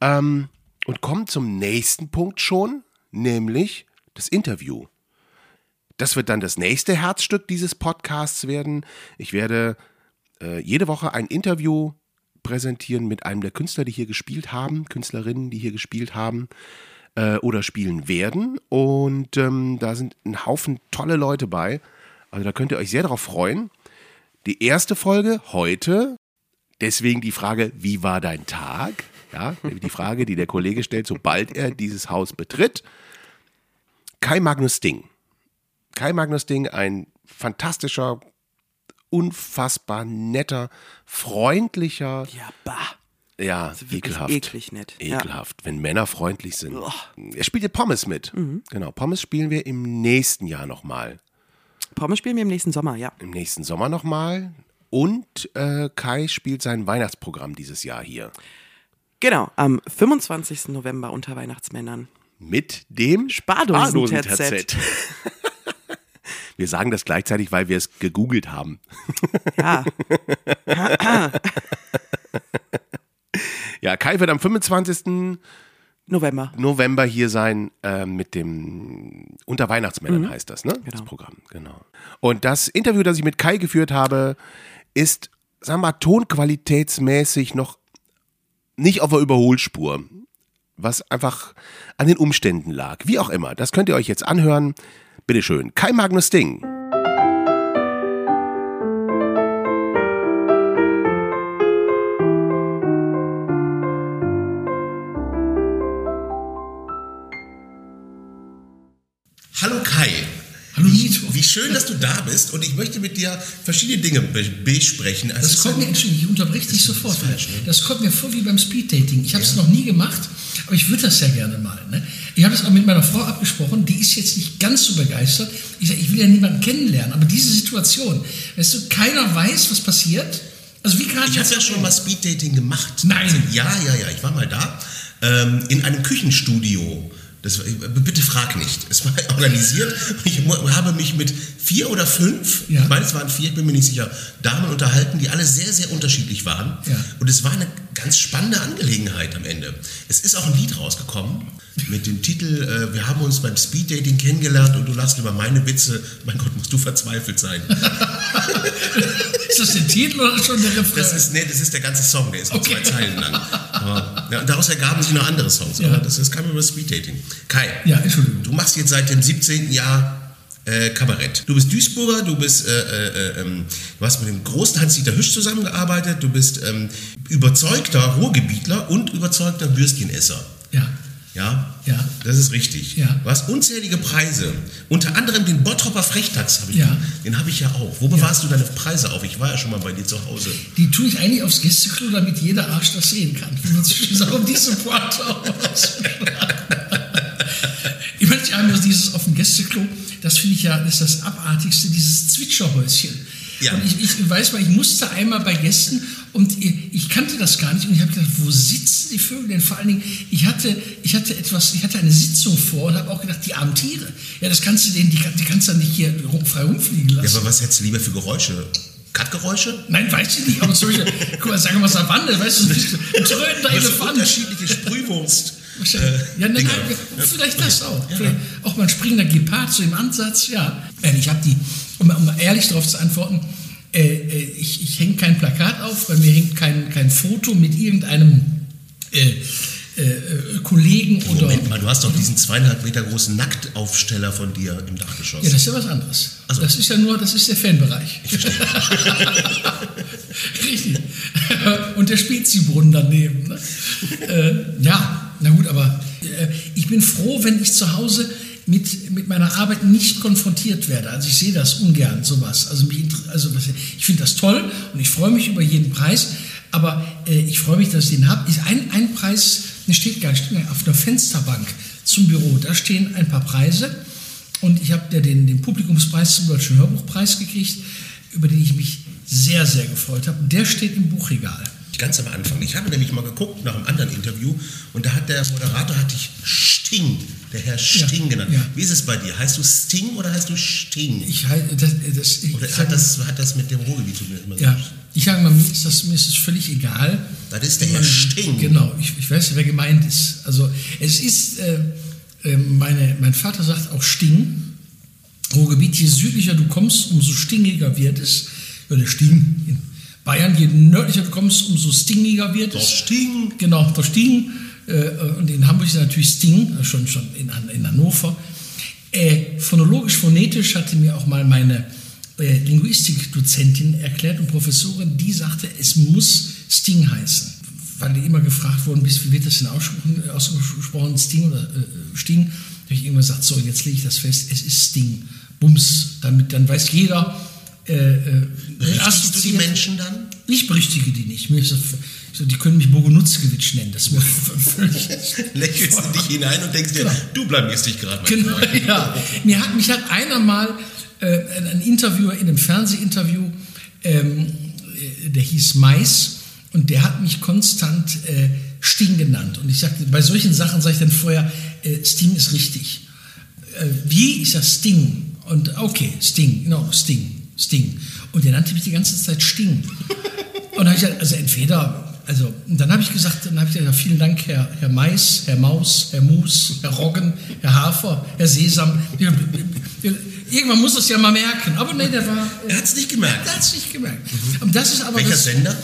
ähm, und kommen zum nächsten Punkt schon, nämlich das Interview. Das wird dann das nächste Herzstück dieses Podcasts werden. Ich werde äh, jede Woche ein Interview präsentieren mit einem der Künstler, die hier gespielt haben, Künstlerinnen, die hier gespielt haben äh, oder spielen werden. Und ähm, da sind ein Haufen tolle Leute bei. Also da könnt ihr euch sehr darauf freuen. Die erste Folge heute, deswegen die Frage, wie war dein Tag? Ja, die Frage, die der Kollege stellt, sobald er dieses Haus betritt. Kai Magnus Ding. Kai Magnus Ding, ein fantastischer, unfassbar netter, freundlicher, Ja, bah. Ja, ekelhaft. eklig nett. Ja. Ekelhaft, wenn Männer freundlich sind. Er spielt ja Pommes mit. Genau, Pommes spielen wir im nächsten Jahr nochmal. Pommes spielen wir im nächsten Sommer, ja. Im nächsten Sommer nochmal. Und äh, Kai spielt sein Weihnachtsprogramm dieses Jahr hier. Genau, am 25. November unter Weihnachtsmännern. Mit dem. Spardosen-TZ. Wir sagen das gleichzeitig, weil wir es gegoogelt haben. Ja, Ja, Kai wird am 25. November. November hier sein äh, mit dem Unter Weihnachtsmännern heißt das, ne? Das Genau. Programm, genau. Und das Interview, das ich mit Kai geführt habe, ist, sagen wir mal, tonqualitätsmäßig noch nicht auf der Überholspur. Was einfach an den Umständen lag. Wie auch immer. Das könnt ihr euch jetzt anhören. Bitteschön. Kai Magnus Ding. Hallo Kai. Hallo wie, Nito. wie schön, dass du da bist und ich möchte mit dir verschiedene Dinge be besprechen. Also Das kommt mir, Entschuldigung, ich unterbreche dich sofort. falsch, ne? Das kommt mir vor wie beim Speeddating. Ich habe es noch nie gemacht, aber ich würde das ja gerne mal. Ne? Ich habe es auch mit meiner Frau abgesprochen, die ist jetzt nicht ganz so begeistert. Ich sage, ich will ja niemanden kennenlernen, aber diese Situation, weißt du, keiner weiß, was passiert. Also wie gerade Ich habe ja schon mal Speeddating gemacht. Nein. Ja, ja, ja, ich war mal da. Ähm, in einem Küchenstudio. Das, bitte frag nicht. Es war organisiert. Ich habe mich mit vier oder fünf, Ja. ich meine, es waren vier, ich bin mir nicht sicher, Damen unterhalten, die alle sehr, sehr unterschiedlich waren. Ja. Und es war eine ganz spannende Angelegenheit am Ende. Es ist auch ein Lied rausgekommen mit dem Titel äh, Wir haben uns beim Speeddating kennengelernt und du lachst über meine Witze. Mein Gott, musst du verzweifelt sein. Ist das der Titel oder schon der Refrain? Das ist, nee, das ist der ganze Song, der ist nur Okay. zwei Zeilen lang. Aber, ja, und daraus ergaben sich noch andere Songs. Ja. Aber das, das kam über Speeddating. Kai, ja, Entschuldigung. du machst jetzt seit dem 17. Jahr äh, Kabarett. Du bist Duisburger, du bist, äh, äh, ähm, du hast mit dem großen Hans-Dieter Hüsch zusammengearbeitet, du bist ähm, überzeugter Ruhrgebietler und überzeugter Würstchenesser. Ja, Ja? Ja. Das ist richtig. Ja. Du hast unzählige Preise. Unter anderem den Bottropper Frechtax habe ich. Ja. Den habe ich ja auch. Wo bewahrst du deine Preise auf? Ich war ja schon mal bei dir zu Hause. die tue ich eigentlich aufs Gästeklo, damit jeder Arsch das sehen kann. Wie man so schön sagt, um diese Pointe auszuschlagen. Ich meine, ich habe dieses auf dem Gästeklo, das finde ich ja, das ist das Abartigste, dieses Zwitscherhäuschen. Ja. Und ich, ich weiß mal, ich musste einmal bei Gästen und ich, kannte das gar nicht und ich habe gedacht, wo sitzen die Vögel denn? Vor allen Dingen, ich hatte, ich hatte etwas, ich hatte eine Sitzung vor und habe auch gedacht, die armen Tiere. Ja, das kannst du denen, die, die kannst du dann nicht hier frei rumfliegen Ja, lassen. aber was hättest du lieber für Geräusche? Kattgeräusche? Nein, weiß ich nicht, aber Beispiel, guck mal, sagen wir mal Savanne, weißt du, ein Also Elefant. unterschiedliche Sprühwurst. Ja, nein, Dinger. nein, vielleicht das auch. Ja. Vielleicht auch mal ein springender Gepard so im Ansatz, ja. Ich habe die, um, um ehrlich darauf zu antworten, äh, äh, ich, ich hänge kein Plakat auf, bei mir hängt kein, kein Foto mit irgendeinem äh, äh, Kollegen oder. Moment mal, du hast doch diesen zweieinhalb Meter großen Nacktaufsteller von dir im Dachgeschoss. Ja, das ist ja was anderes. Ach so. Das ist ja nur, das ist der Fanbereich. Richtig. Und der Speziebrunnen daneben. Ne? Äh, ja, na gut, aber äh, ich bin froh, wenn ich zu Hause mit, mit meiner Arbeit nicht konfrontiert werde. Also ich sehe das ungern, sowas. Also, mich, also ich finde das toll und ich freue mich über jeden Preis, aber äh, ich freue mich, dass ich den habe. Ist ein, ein Preis, der steht gar nicht, auf einer Fensterbank zum Büro. Da stehen ein paar Preise und ich habe den, den Publikumspreis zum Deutschen Hörbuchpreis gekriegt, über den ich mich sehr, sehr gefreut habe. Der steht im Buchregal. Ganz am Anfang. Ich habe nämlich mal geguckt nach einem anderen Interview und da hat der Moderator hat dich Sting, der Herr Sting Ja, genannt. ja. Wie ist es bei dir? Heißt du Sting oder heißt du Sting? Ich das, das ich, oder hat das, hat das mit dem Ruhrgebiet zu tun? Immer so? Ja, ich sage mal, mir ist das, mir ist es völlig egal. Das ist der Herr Sting. Genau, ich, ich weiß, wer gemeint ist. Also es ist, äh, äh, meine, mein Vater sagt auch Sting. Ruhrgebiet, je südlicher du kommst, umso stingiger wird es. Ja, der Sting in Bayern, je nördlicher du kommst, umso stingiger wird Der es. Sting. Genau, der Sting. Äh, und in Hamburg ist natürlich Sting, äh, schon, schon in, in Hannover. Äh, phonologisch, phonetisch hatte mir auch mal meine äh, Linguistikdozentin erklärt und Professorin, die sagte, es muss Sting heißen. Weil die immer gefragt worden bist, wie wird das denn ausgesprochen, ausgesprochen Sting oder äh, Sting? Da habe ich irgendwann gesagt, so, jetzt lege ich das fest, es ist Sting. Bums, damit dann weiß jeder, äh, äh, Berichtigst du die Menschen dann? ich berichtige die nicht. Mir ist das, so, die können mich Bogonutzkewitsch nennen. Das mir völlig. Lächelst du dich hinein und denkst dir, Genau. du blamierst dich gerade. Genau, Freund. ja. Mir hat, mich hat einer mal äh, ein, ein Interviewer in einem Fernsehinterview, ähm, äh, der hieß Mais, und der hat mich konstant äh, Sting genannt. Und ich sagte, bei solchen Sachen sage ich dann vorher, äh, Sting ist richtig. Äh, wie? Ich sage Sting. Und okay, Sting, genau, Sting, Sting. Und der nannte mich die ganze Zeit Sting. Und dann habe ich gesagt, also entweder, also, dann habe ich gesagt, dann habe ich gesagt, vielen Dank, Herr, Herr Mais, Herr Maus, Herr Mus, Herr Roggen, Herr Hafer, Herr Sesam. Irgendwann muss das ja mal merken. Aber nee, der war. Er hat's nicht gemerkt. Er hat es nicht gemerkt. Und das ist aber Welcher das, Sender?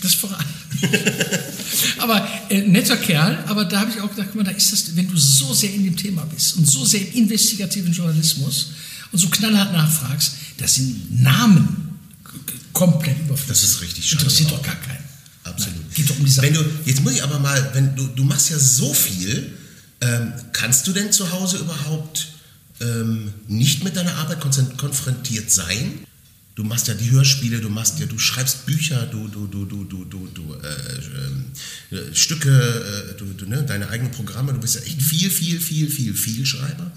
das voran. aber äh, netter Kerl, aber da habe ich auch gedacht, guck mal, da ist das, wenn du so sehr in dem Thema bist und so sehr im investigativen Journalismus und so knallhart nachfragst, das sind Namen komplett überflüssig. Das ist richtig schade Interessiert auch. doch gar keinen. Absolut. Nein, geht doch um die Sache. Wenn du, jetzt muss ich aber mal, wenn du, du machst ja so viel, ähm, kannst du denn zu Hause überhaupt ähm, nicht mit deiner Arbeit konfrontiert sein? Du machst ja die Hörspiele, du machst ja, du schreibst Bücher, du, du, du, du, du, du, du äh, äh, Stücke, äh, du, du, ne, deine eigenen Programme, du bist ja echt viel, viel, viel, viel, viel Schreiber.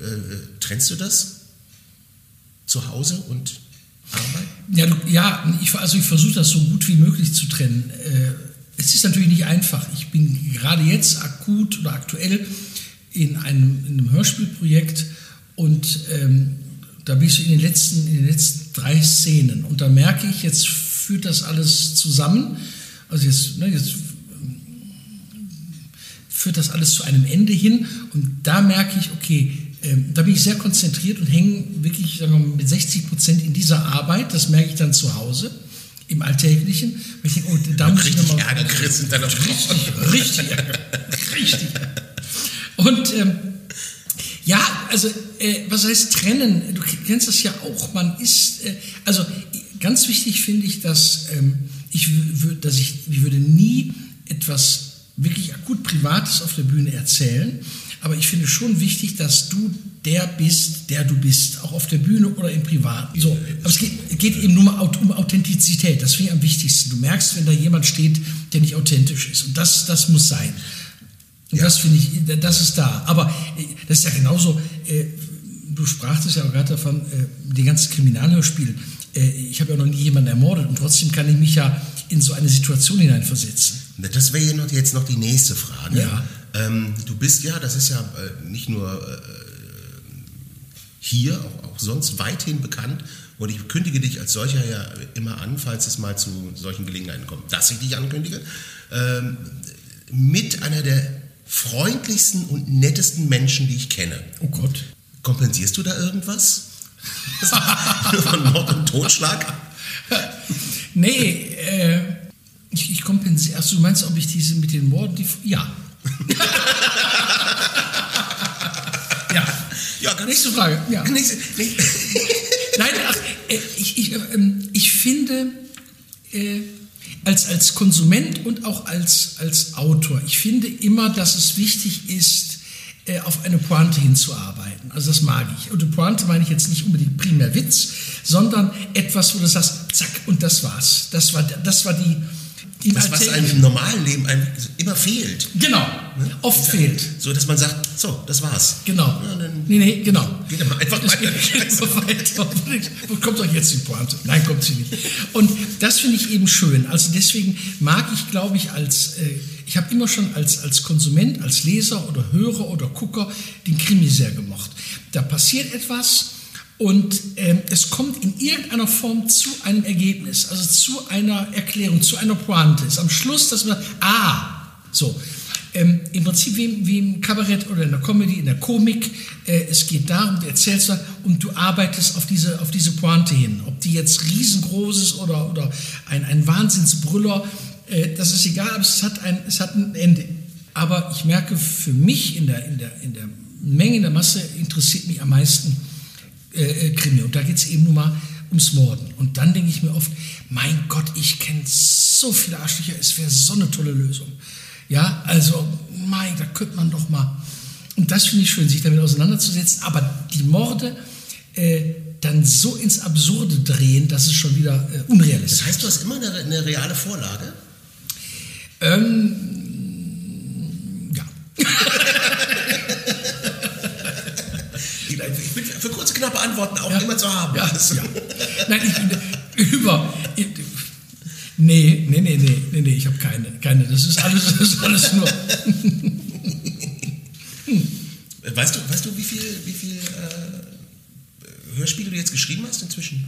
Äh, äh, trennst du das zu Hause und? Ja, du, ja ich, also ich versuche das so gut wie möglich zu trennen. Äh, es ist natürlich nicht einfach. Ich bin gerade jetzt akut oder aktuell in einem, in einem Hörspielprojekt und ähm, da bin ich so in den, letzten, in den letzten drei Szenen und da merke ich, jetzt führt das alles zusammen. Also jetzt, ne, jetzt führt das alles zu einem Ende hin und da merke ich, okay, ähm, da bin ich sehr konzentriert und hänge wirklich sagen wir mal, mit 60 Prozent in dieser Arbeit, das merke ich dann zu Hause, im Alltäglichen, ich denke, oh, da muss ich Richtig nochmal... Ärger kriegst in deiner Frau. Richtig, Ärger. richtig. Ärger. Und ähm, ja, also äh, was heißt trennen? Du kennst das ja auch. Man ist, äh, also ganz wichtig finde ich, dass ähm, ich, dass ich, ich würde nie etwas wirklich akut Privates auf der Bühne erzählen. Aber ich finde schon wichtig, dass du der bist, der du bist, auch auf der Bühne oder im Privaten. So, aber es geht, geht eben nur mal um Authentizität. Das finde ich am wichtigsten. Du merkst, wenn da jemand steht, der nicht authentisch ist. Und das, das muss sein. Und das finde ich, das ist da. Aber äh, das ist ja genauso, äh, du sprachst ja auch gerade davon, äh, die ganzen Kriminalhörspiele. Äh, ich habe ja noch nie jemanden ermordet und trotzdem kann ich mich ja in so eine Situation hineinversetzen. Das wäre ja jetzt noch die nächste Frage. Ja. Ähm, du bist ja, das ist ja äh, nicht nur äh, hier, auch, auch sonst weithin bekannt. Und ich kündige dich als solcher ja immer an, falls es mal zu solchen Gelegenheiten kommt, dass ich dich ankündige. Ähm, mit einer der freundlichsten und nettesten Menschen, die ich kenne. Oh Gott. Kompensierst du da irgendwas? Von Mord und Totschlag? Nee, äh, ich, ich kompensiere. Achso, du meinst, ob ich diese mit den Morden, die. Ja. ja. Ja, Nächste Frage. Ja. Nächste, nee. Nein, ach, äh, ich, ich, ähm, ich finde, äh, als, als Konsument und auch als, als Autor, ich finde immer, dass es wichtig ist, äh, auf eine Pointe hinzuarbeiten. Also das mag ich. Und eine Pointe meine ich jetzt nicht unbedingt primär Witz, sondern etwas, wo du sagst, zack, und das war's. Das war, das war die... Das, was einem im normalen Leben immer fehlt. Genau, oft fehlt. So, dass man sagt, so, das war's. Genau. Ja, dann Nee, nee, genau. geht er einfach Das weiter. weiter. Wo kommt doch jetzt die Pointe? Nein, kommt sie nicht. Und das finde ich eben schön. Also deswegen mag ich, glaube ich, als, äh, ich habe immer schon als, als Konsument, als Leser oder Hörer oder Gucker den Krimi sehr gemocht. Da passiert etwas und ähm, es kommt in irgendeiner Form zu einem Ergebnis, also zu einer Erklärung, zu einer Pointe. Ist am Schluss, dass man, ah, so. Ähm, Im Prinzip wie, wie im Kabarett oder in der Comedy, in der Komik. Äh, es geht darum, du erzählst was und du arbeitest auf diese, auf diese Pointe hin. Ob die jetzt riesengroß ist oder, oder ein, ein Wahnsinnsbrüller, äh, das ist egal, aber es hat, ein, es hat ein Ende. Aber ich merke, für mich in der, in der, in der Menge, in der Masse interessiert mich am meisten äh, äh, Krimi. Und da geht es eben nur mal ums Morden. Und dann denke ich mir oft, mein Gott, ich kenne so viele Arschlöcher, es wäre so eine tolle Lösung. Ja, also, mein, da könnte man doch mal. Und das finde ich schön, sich damit auseinanderzusetzen. Aber die Morde äh, dann so ins Absurde drehen, dass es schon wieder äh, unrealistisch Das heißt, du hast immer eine, eine reale Vorlage? Ähm, ja. Ich ich bin für kurze, knappe Antworten auch Ja. immer zu haben. Ja, ja. Nein, ich bin über. Nee, nee, nee, nee, nee, nee, ich habe keine, keine. Das ist alles, das ist alles nur. Weißt du, weißt du, wie viel, wie viel äh, Hörspiele du jetzt geschrieben hast inzwischen?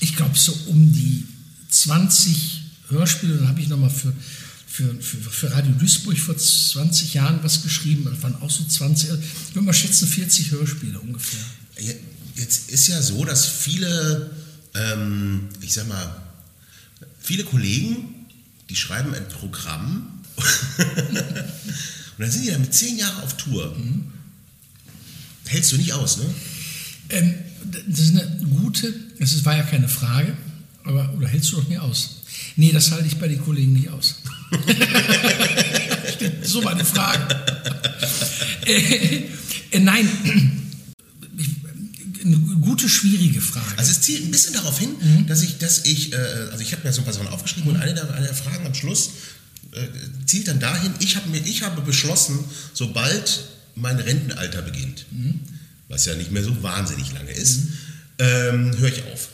Ich glaube, so um die 20 Hörspiele. Dann habe ich nochmal für, für, für, für Radio Duisburg vor 20 Jahren was geschrieben. Das waren auch so 20, ich würde mal schätzen, 40 Hörspiele ungefähr. Je- Jetzt ist ja so, dass viele, ähm, ich sag mal, viele Kollegen, die schreiben ein Programm und dann sind die dann mit zehn Jahren auf Tour. Hältst du nicht aus, ne? Ähm, das ist eine gute, das war ja keine Frage, aber oder hältst du doch nie aus? Nee, das halte ich bei den Kollegen nicht aus. So die Frage. äh, äh, nein, eine gute, schwierige Frage. Also es zielt ein bisschen darauf hin, dass ich, dass ich, äh, also ich habe mir so ein paar Sachen aufgeschrieben und eine der, eine der Fragen am Schluss äh, zielt dann dahin, ich habe mir, ich habe beschlossen, sobald mein Rentenalter beginnt, was ja nicht mehr so wahnsinnig lange ist, ähm, höre ich auf.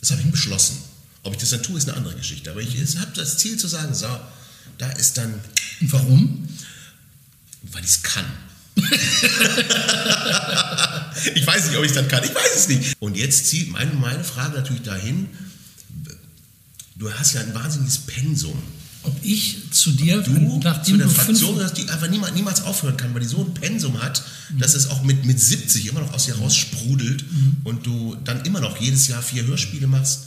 Das habe ich beschlossen. Ob ich das dann tue, ist eine andere Geschichte. Aber ich habe das Ziel zu sagen, so, da ist dann, warum? weil ich es kann. ich weiß nicht, ob ich es dann kann. Ich weiß es nicht. Und jetzt zielt meine, meine Frage natürlich dahin, du hast ja ein wahnsinniges Pensum. Ob ich zu dir, Du zu der du Fraktion fünf, gehörst, die einfach niemals, niemals aufhören kann, weil die so ein Pensum hat, dass es auch mit, mit 70 immer noch aus dir raus sprudelt und du dann immer noch jedes Jahr vier Hörspiele machst,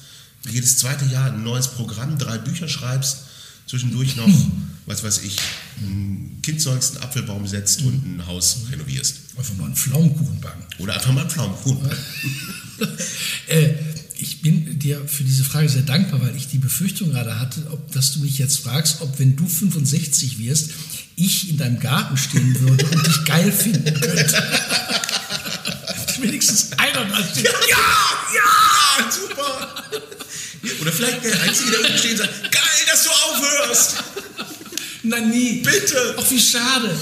jedes zweite Jahr ein neues Programm, drei Bücher schreibst, zwischendurch noch, was weiß ich, ein Kind sollst einen Apfelbaum setzt und ein Haus renovierst. einfach mal einen Pflaumenkuchen backen. Oder einfach mal einen Pflaumenkuchen. Äh, ich bin dir für diese Frage sehr dankbar, weil ich die Befürchtung gerade hatte, ob, dass du mich jetzt fragst, ob wenn du 65 wirst, ich in deinem Garten stehen würde und dich geil finden könnte. Wenigstens einer da steht. Ja, super. Oder vielleicht der Einzige, der unten steht und sagt, geil, dass du aufhörst. Na nie. Bitte. Ach, wie schade.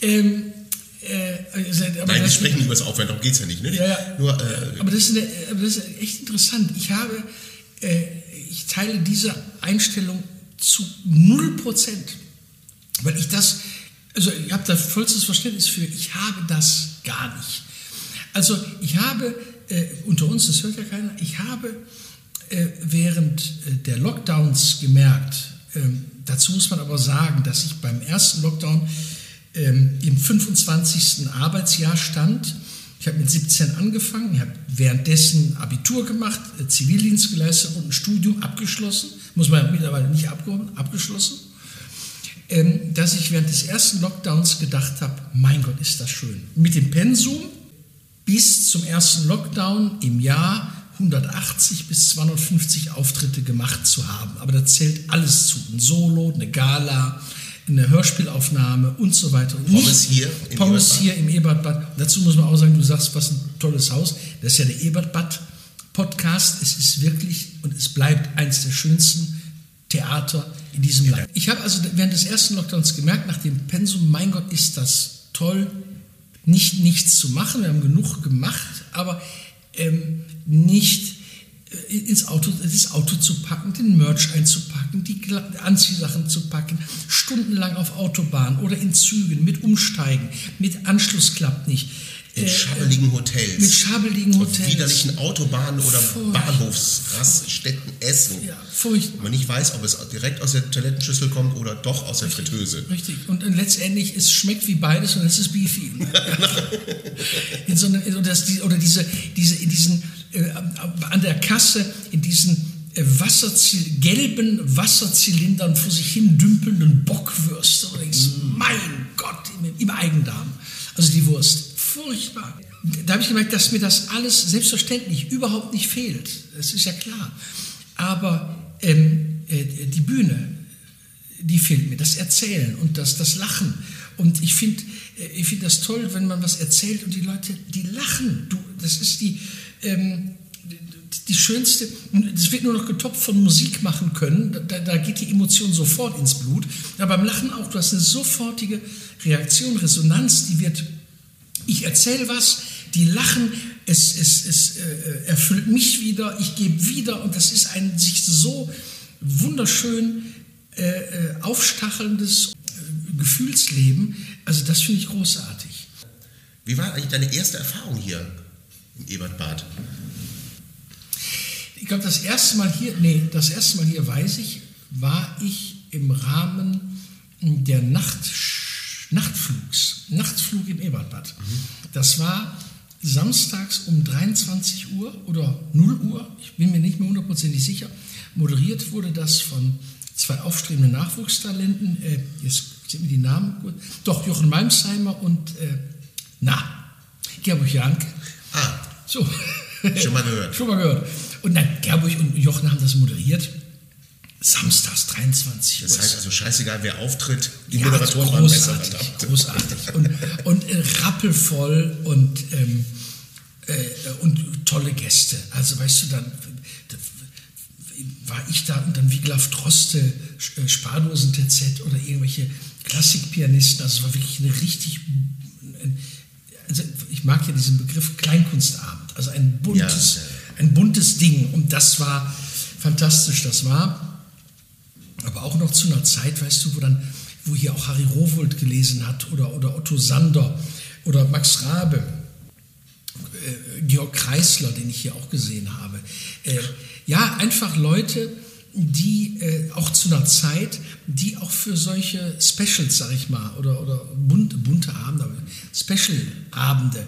Ähm, äh, aber Nein, wir sprechen nicht über das Aufhören, darum geht es ja nicht. Ne? Ja, ja. Nur, äh, aber, das ist eine, aber das ist echt interessant. Ich habe, äh, ich teile diese Einstellung zu 0 Prozent. Weil ich das, also ich habe da vollstes Verständnis für, ich habe das gar nicht. Also ich habe, äh, unter uns, das hört ja keiner, ich habe äh, während äh, der Lockdowns gemerkt, ähm, dazu muss man aber sagen, dass ich beim ersten Lockdown ähm, im 25. Arbeitsjahr stand Ich habe mit 17 angefangen, habe währenddessen Abitur gemacht, äh, Zivildienst geleistet und ein Studium abgeschlossen, muss man mittlerweile nicht abgehoben, abgeschlossen, ähm, dass ich während des ersten Lockdowns gedacht habe, mein Gott, ist das schön. Mit dem Pensum bis zum ersten Lockdown im Jahr 180 bis 250 Auftritte gemacht zu haben. Aber da zählt alles zu. Ein Solo, eine Gala, eine Hörspielaufnahme und so weiter. Und Pommes hier im Pommes Ebertbad? hier im Ebertbad. Dazu muss man auch sagen, du sagst, was ein tolles Haus. Das ist ja der Ebertbad Podcast. Es ist wirklich und es bleibt eines der schönsten Theater in diesem Land. Ich habe also während des ersten Lockdowns gemerkt, nach dem Pensum, mein Gott, ist das toll, nicht nichts zu machen. Wir haben genug gemacht, aber ähm, nicht äh, ins Auto, das Auto zu packen, den Merch einzupacken, die Anziehsachen zu packen, stundenlang auf Autobahn oder in Zügen mit Umsteigen, mit Anschluss klappt nicht. In Äh, schabeligen Hotels. mit schabeligen Auf Hotels. widerlichen Autobahnen oder Bahnhofsraststätten essen. Ja, furchtbar. Man nicht weiß, ob es direkt aus der Toilettenschüssel kommt oder doch aus der Fritteuse. Richtig. Und dann letztendlich, es schmeckt wie beides und es ist Beefy. in so eine, oder, das, oder diese, diese, in diesen, äh, an der Kasse, in diesen äh, Wasserzil gelben Wasserzylindern vor sich hin dümpelnden Bockwürste. Und denkst, mein Gott, im, im Eigendarm. Also die Wurst. Furchtbar. Da habe ich gemerkt, dass mir das alles selbstverständlich überhaupt nicht fehlt. Das ist ja klar. Aber ähm, äh, die Bühne, die fehlt mir, das Erzählen und das, das Lachen. Und ich finde ich find das toll, wenn man was erzählt und die Leute, die lachen. Du, das ist die, ähm, die- schönste, es wird nur noch getoppt von Musik machen können, da, da geht die Emotion sofort ins Blut. Aber beim Lachen auch, du hast eine sofortige Reaktion, Resonanz, die wird, ich erzähle was, die lachen, es, es, es äh, erfüllt mich wieder, ich gebe wieder und das ist ein sich so wunderschön äh, äh, aufstachelndes äh, Gefühlsleben. Also das finde ich großartig. Wie war eigentlich deine erste Erfahrung hier im Ebertbad? Ich glaube, das erste Mal hier, nee, das erste Mal hier weiß ich, war ich im Rahmen der Nacht, Nachtflugs, Nachtflug im Ebertbad. Das war samstags um 23 Uhr oder 0 Uhr, ich bin mir nicht mehr hundertprozentig sicher. Moderiert wurde das von zwei aufstrebenden Nachwuchstalenten, äh, jetzt sind mir die Namen gut, doch Jochen Malmsheimer und, äh, na, Gerburg Janke. Ah, So. Schon mal gehört. Schon mal gehört. Und dann Gerburg und Jochen haben das moderiert. Samstags 23 Uhr. das heißt also scheißegal, wer auftritt, die Ja, Moderatoren waren besser, großartig. Und, und äh, rappelvoll und, ähm, äh, und tolle Gäste. Also weißt du, dann da war ich da und dann Wiglaf Droste, äh, Spardosen TZ oder irgendwelche Klassikpianisten. Also es war wirklich eine richtig, ein, also ich mag ja diesen Begriff Also ein buntes, Ja, ein buntes Ding. Und das war fantastisch. Das war aber auch noch zu einer Zeit, weißt du, wo dann, wo hier auch Harry Rowold gelesen hat oder, oder Otto Sander oder Max Rabe, äh, Georg Kreisler, den ich hier auch gesehen habe. Äh, ja, einfach Leute, die äh, auch zu einer Zeit, die auch für solche Specials, sag ich mal, oder, oder bunte, bunte Abende, Special-Abende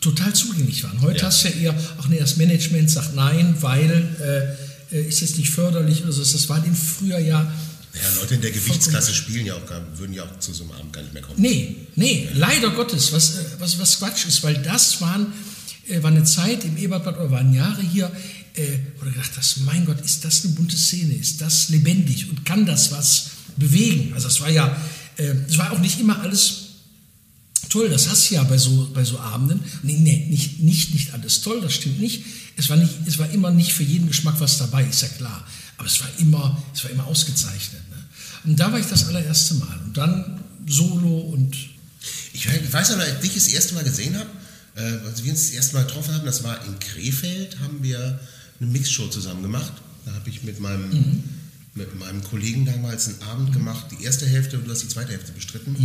total zugänglich waren. Heute Ja. hast du ja eher, auch nee, das Management sagt nein, weil äh, äh, ist jetzt nicht förderlich oder so. Das war den früher ja. Ja, Leute in der Gewichtsklasse spielen ja auch gar, würden ja auch zu so einem Abend gar nicht mehr kommen. Nee, nee, leider Gottes, was, äh, was, was Quatsch ist, weil das waren, äh, war eine Zeit im Ebertbad oder waren Jahre hier, äh, wo du gedacht hast, mein Gott, ist das eine bunte Szene, ist das lebendig und kann das was bewegen? Also es war ja, es war auch nicht immer alles toll, das hast du ja bei so, bei so Abenden. Nee, nee, nicht, nicht, nicht alles toll, das stimmt nicht. Es war, nicht. es war immer nicht für jeden Geschmack was dabei, ist ja klar. Aber es war immer, es war immer ausgezeichnet. Ne? Und da war ich das allererste Mal. Und dann Solo und Ich, ich weiß noch, als ich dich das erste Mal gesehen habe, äh, als wir uns das erste Mal getroffen haben, das war in Krefeld, haben wir eine Mixshow zusammen gemacht. Da habe ich mit meinem, mit meinem Kollegen damals einen Abend gemacht, die erste Hälfte und du hast die zweite Hälfte bestritten.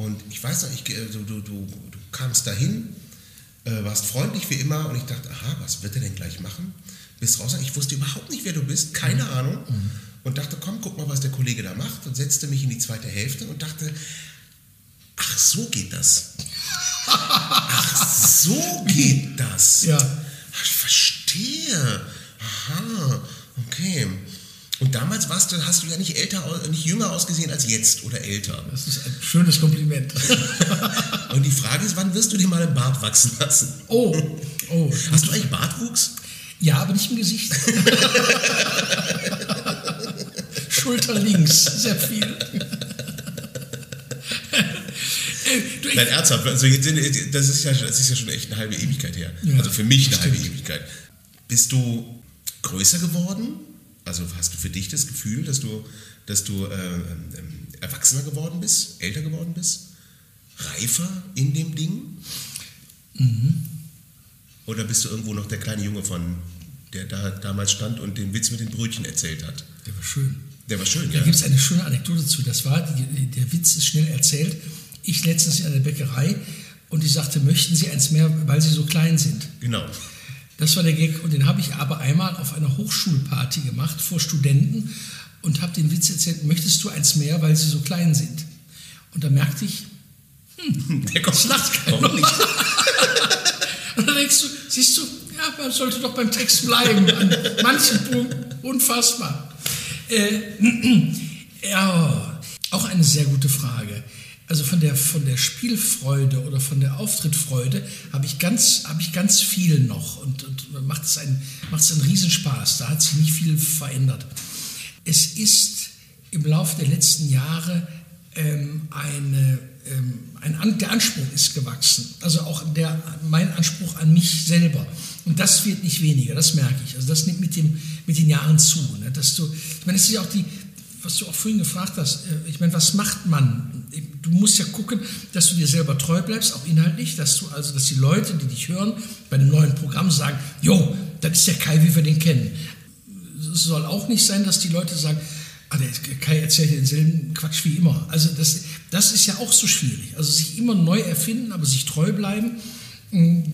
Und ich weiß noch, ich, du, du, du, du kamst dahin, äh, warst freundlich wie immer und ich dachte, aha, was wird er denn gleich machen? Bist raus, ich wusste überhaupt nicht, wer du bist, keine Ahnung. Und dachte, komm, guck mal, was der Kollege da macht und setzte mich in die zweite Hälfte und dachte, ach, so geht das. So geht das. Ja. Ach, Ich verstehe. Aha, okay. Und damals warst du, hast du ja nicht älter, nicht jünger ausgesehen als jetzt oder älter. Das ist ein schönes Kompliment. Und die Frage ist, wann wirst du dir mal einen Bart wachsen lassen? Oh, oh. Hast du eigentlich Bartwuchs? Ja, aber nicht im Gesicht. Schulter links, sehr viel. Nein, ernsthaft. Also das, ist ja, das ist ja schon echt eine halbe Ewigkeit her. Ja, also für mich eine halbe Ewigkeit. Bist du größer geworden? Also hast du für dich das Gefühl, dass du, dass du äh, ähm, erwachsener geworden bist, älter geworden bist? Reifer in dem Ding? Mhm. Oder bist du irgendwo noch der kleine Junge von, der da damals stand und den Witz mit den Brötchen erzählt hat? der war schön. Der war schön, Da ja? gibt es eine schöne Anekdote zu. Das war, die, der Witz ist schnell erzählt. Ich letztens in einer Bäckerei und ich sagte, möchten Sie eins mehr, weil Sie so klein sind? Genau. Das war der Gag und den habe ich aber einmal auf einer Hochschulparty gemacht vor Studenten und habe den Witz erzählt, möchtest du eins mehr, weil sie so klein sind? Und da merkte ich, Der kommt lacht keiner. Nicht? Und dann denkst du, siehst du, ja, man sollte doch beim Text bleiben, an manchen Punkten, unfassbar. Äh, ja, auch eine sehr gute Frage. Also von der, von der Spielfreude oder von der Auftrittfreude habe ich ganz, ich ganz viel noch und, und macht es einen, macht es einen Riesenspaß. Da hat sich nicht viel verändert. Es ist im Laufe der letzten Jahre ähm, eine, ähm, ein An der Anspruch ist gewachsen. Also auch der, mein Anspruch an mich selber. Und das wird nicht weniger, das merke ich. Also das nimmt mit, dem, mit den Jahren zu. Ne? Dass du, ich meine, es ist ja auch die, was du auch vorhin gefragt hast, äh, ich meine, was macht man? Du musst ja gucken, dass du dir selber treu bleibst, auch inhaltlich, dass du also, dass die Leute, die dich hören, bei einem neuen Programm sagen, jo, das ist der Kai, wie wir den kennen. Es soll auch nicht sein, dass die Leute sagen, ah, der Kai erzählt denselben Quatsch wie immer. Also das, das ist ja auch so schwierig. Also sich immer neu erfinden, aber sich treu bleiben, mh,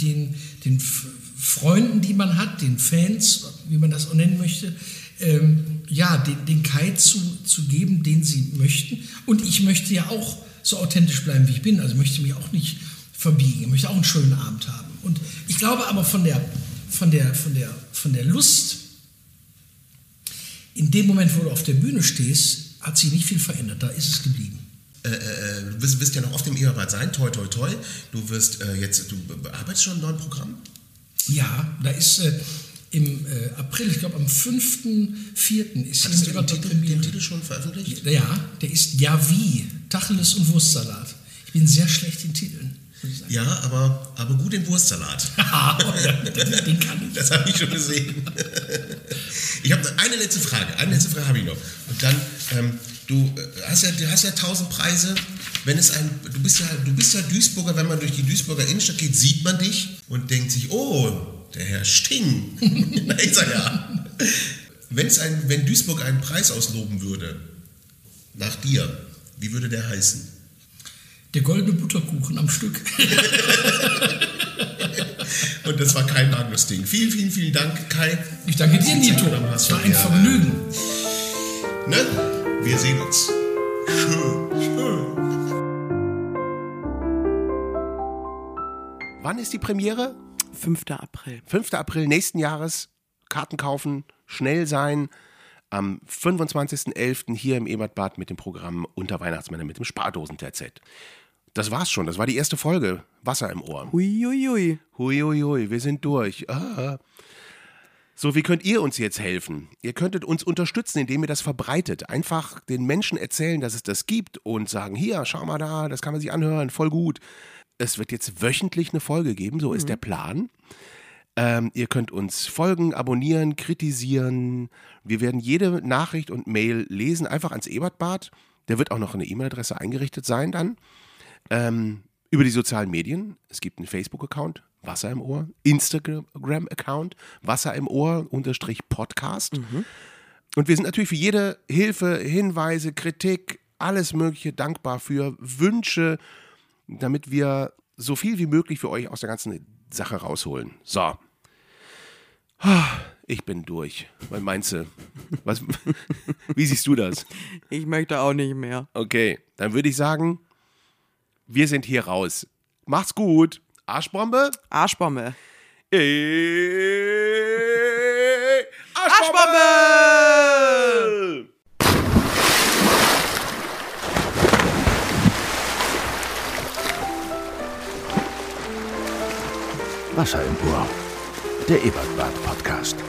den, den Freunden, die man hat, den Fans, wie man das auch nennen möchte, ähm, ja, den, den Kai zu, zu geben, den sie möchten. Und ich möchte ja auch so authentisch bleiben, wie ich bin. Also ich möchte mich auch nicht verbiegen. Ich möchte auch einen schönen Abend haben. Und ich glaube aber von der, von der, von der, von der Lust, in dem Moment, wo du auf der Bühne stehst, hat sich nicht viel verändert. Da ist es geblieben. äh, äh, du wirst, wirst ja noch auf dem Eherbad sein, toi, toi, toi. Du wirst äh, jetzt, du arbeitest schon an einem neuen Programm? Ja, da ist äh, im äh, April, ich glaube am 5.4. ist du hier mit Titel, den Titel schon veröffentlicht? Ja, der ist Ja wie, Tacheles und Wurstsalat. Ich bin sehr schlecht in Titeln. Ja, aber, aber gut im Wurstsalat. den, den kann ich. Das habe ich schon gesehen. Ich habe eine letzte Frage. Eine letzte Frage habe ich noch. Und dann, ähm, du äh, hast ja, du hast ja tausend Preise. Wenn es ein, du bist ja, du bist ja Duisburger. Wenn man durch die Duisburger Innenstadt geht, sieht man dich und denkt sich, oh, der Herr Sting. Na, ich sag ja. Wenn es ein, wenn Duisburg einen Preis ausloben würde nach dir, wie würde der heißen? Der goldene Butterkuchen am Stück. Und das war kein Magnus-Ding. Vielen, vielen, vielen Dank, Kai. Ich danke dir, Nito. Es war ein Ja. Vergnügen. Ne? Wir sehen uns. Schön, schön. Wann ist die Premiere? 5. April. 5. April nächsten Jahres. Karten kaufen, schnell sein. Am 25.11. hier im Ebertbad mit dem Programm Unter Weihnachtsmänner mit dem Spardosen-TZ. Das war's schon. Das war die erste Folge. Wasser im Ohr. Huiuiui. Huiuiui, wir sind durch. Ah. So, wie könnt ihr uns jetzt helfen? Ihr könntet uns unterstützen, indem ihr das verbreitet. Einfach den Menschen erzählen, dass es das gibt und sagen, hier, schau mal da, das kann man sich anhören, voll gut. Es wird jetzt wöchentlich eine Folge geben, so ist der Plan. Ähm, ihr könnt uns folgen, abonnieren, kritisieren. Wir werden jede Nachricht und Mail lesen, einfach ans Ebertbad. Der wird auch noch eine E-Mail-Adresse eingerichtet sein dann. Ähm, über die sozialen Medien. Es gibt einen Facebook-Account, Wasser im Ohr, Instagram-Account, Wasser im Ohr, unterstrich Podcast. Und wir sind natürlich für jede Hilfe, Hinweise, Kritik, alles Mögliche dankbar für Wünsche, damit wir so viel wie möglich für euch aus der ganzen Sache rausholen. So. Ich bin durch. Was meinst du? Was, wie siehst du das? Ich möchte auch nicht mehr. Okay, dann würde ich sagen, wir sind hier raus. Macht's gut. Arschbombe. Arschbombe. Äh, Arschbombe! Wasser Ohr. Der Ebertbad Podcast.